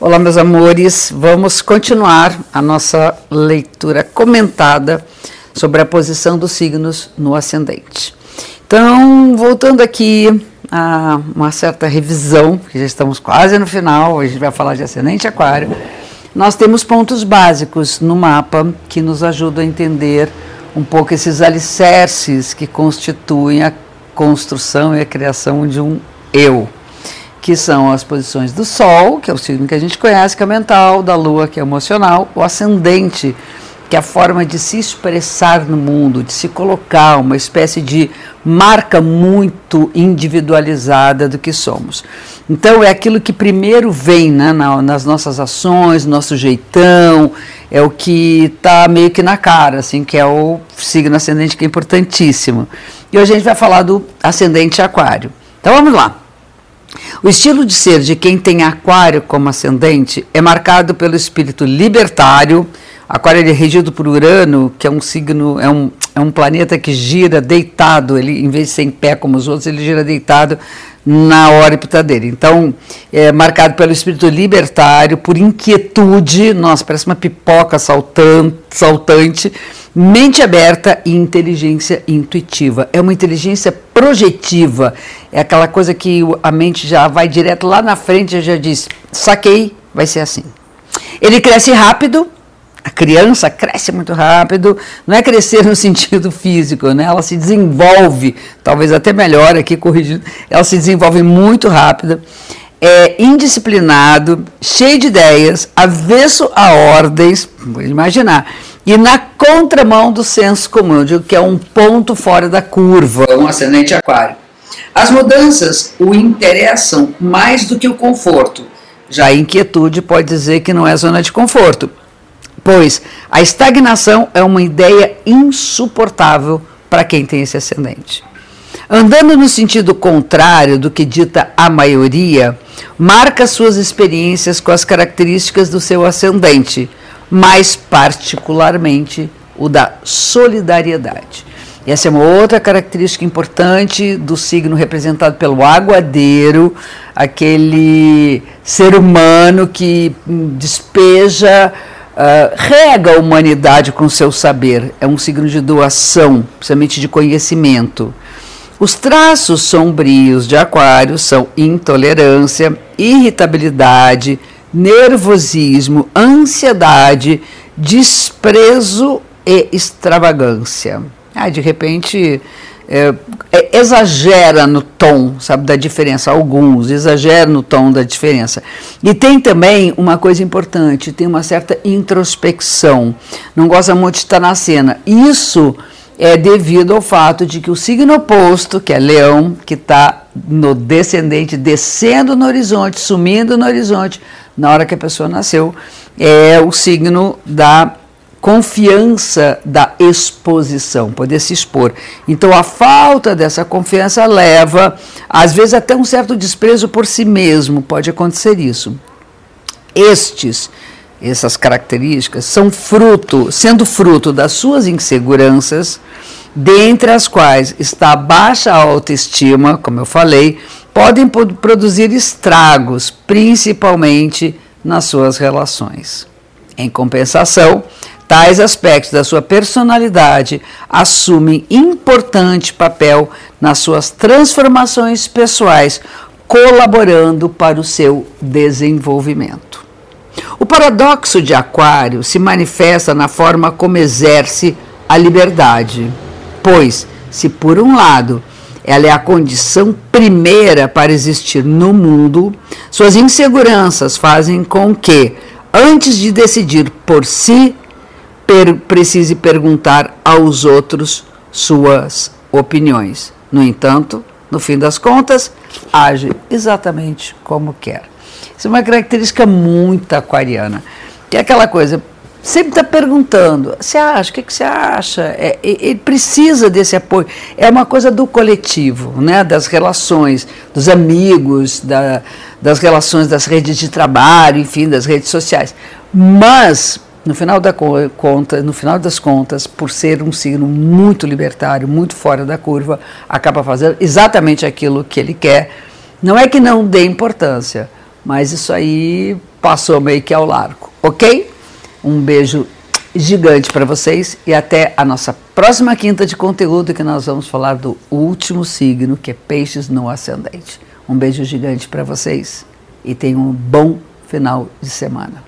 Olá, meus amores. Vamos continuar a nossa leitura comentada sobre a posição dos signos no ascendente. Então, voltando aqui a uma certa revisão, que já estamos quase no final, a gente vai falar de ascendente aquário. Nós temos pontos básicos no mapa que nos ajudam a entender um pouco esses alicerces que constituem a construção e a criação de um eu que são as posições do Sol, que é o signo que a gente conhece, que é mental, da Lua, que é emocional, o ascendente, que é a forma de se expressar no mundo, de se colocar, uma espécie de marca muito individualizada do que somos. Então, é aquilo que primeiro vem né, nas nossas ações, nosso jeitão, é o que está meio que na cara, assim, que é o signo ascendente, que é importantíssimo. E hoje a gente vai falar do ascendente aquário. Então, vamos lá. O estilo de ser de quem tem Aquário como ascendente é marcado pelo espírito libertário. Aquário é regido por Urano, que é um signo, é um, é um planeta que gira deitado, ele em vez de ser em pé como os outros, ele gira deitado na órbita dele. Então, é marcado pelo espírito libertário, por inquietude, nossa, parece uma pipoca saltante, saltante mente aberta e inteligência intuitiva. É uma inteligência projetiva, é aquela coisa que a mente já vai direto lá na frente e já diz: saquei, vai ser assim. Ele cresce rápido, a criança cresce muito rápido, não é crescer no sentido físico, né? Ela se desenvolve, talvez até melhor aqui corrigindo, ela se desenvolve muito rápida, é indisciplinado, cheio de ideias, avesso a ordens, vou imaginar, e na contramão do senso comum, eu digo que é um ponto fora da curva, um ascendente aquário. As mudanças o interessam mais do que o conforto. Já a inquietude pode dizer que não é zona de conforto pois a estagnação é uma ideia insuportável para quem tem esse ascendente. Andando no sentido contrário do que dita a maioria, marca suas experiências com as características do seu ascendente, mais particularmente o da solidariedade. Essa é uma outra característica importante do signo representado pelo aguadeiro, aquele ser humano que despeja uh, rega a humanidade com seu saber. É um signo de doação, principalmente de conhecimento. Os traços sombrios de Aquário são intolerância, irritabilidade, nervosismo, ansiedade, desprezo e extravagância. Ah, de repente é, exagera no tom, sabe, da diferença. Alguns exageram no tom da diferença. E tem também uma coisa importante, tem uma certa introspecção. Não gosta muito de estar na cena. Isso é devido ao fato de que o signo oposto, que é leão, que está no descendente, descendo no horizonte, sumindo no horizonte, na hora que a pessoa nasceu, é o signo da confiança da exposição, poder se expor. Então a falta dessa confiança leva, às vezes, até um certo desprezo por si mesmo, pode acontecer isso. Estes, essas características, são fruto, sendo fruto das suas inseguranças, dentre as quais está a baixa autoestima, como eu falei, podem produzir estragos, principalmente nas suas relações. Em compensação, Tais aspectos da sua personalidade assumem importante papel nas suas transformações pessoais, colaborando para o seu desenvolvimento. O paradoxo de Aquário se manifesta na forma como exerce a liberdade, pois, se por um lado ela é a condição primeira para existir no mundo, suas inseguranças fazem com que, antes de decidir por si, per precise perguntar aos outros suas opiniões. No entanto, no fim das contas, age exatamente como quer. Isso é uma característica muito aquariana. Que é aquela coisa, sempre está perguntando, você acha, o que, que você acha? É, ele precisa desse apoio. É uma coisa do coletivo, né? das relações, dos amigos, da, das relações das redes de trabalho, enfim, das redes sociais. Mas no final, da conta, no final das contas, por ser um signo muito libertário, muito fora da curva, acaba fazendo exatamente aquilo que ele quer. Não é que não dê importância, mas isso aí passou meio que ao largo, ok? Um beijo gigante para vocês e até a nossa próxima quinta de conteúdo que nós vamos falar do último signo, que é Peixes no Ascendente. Um beijo gigante para vocês e tenham um bom final de semana.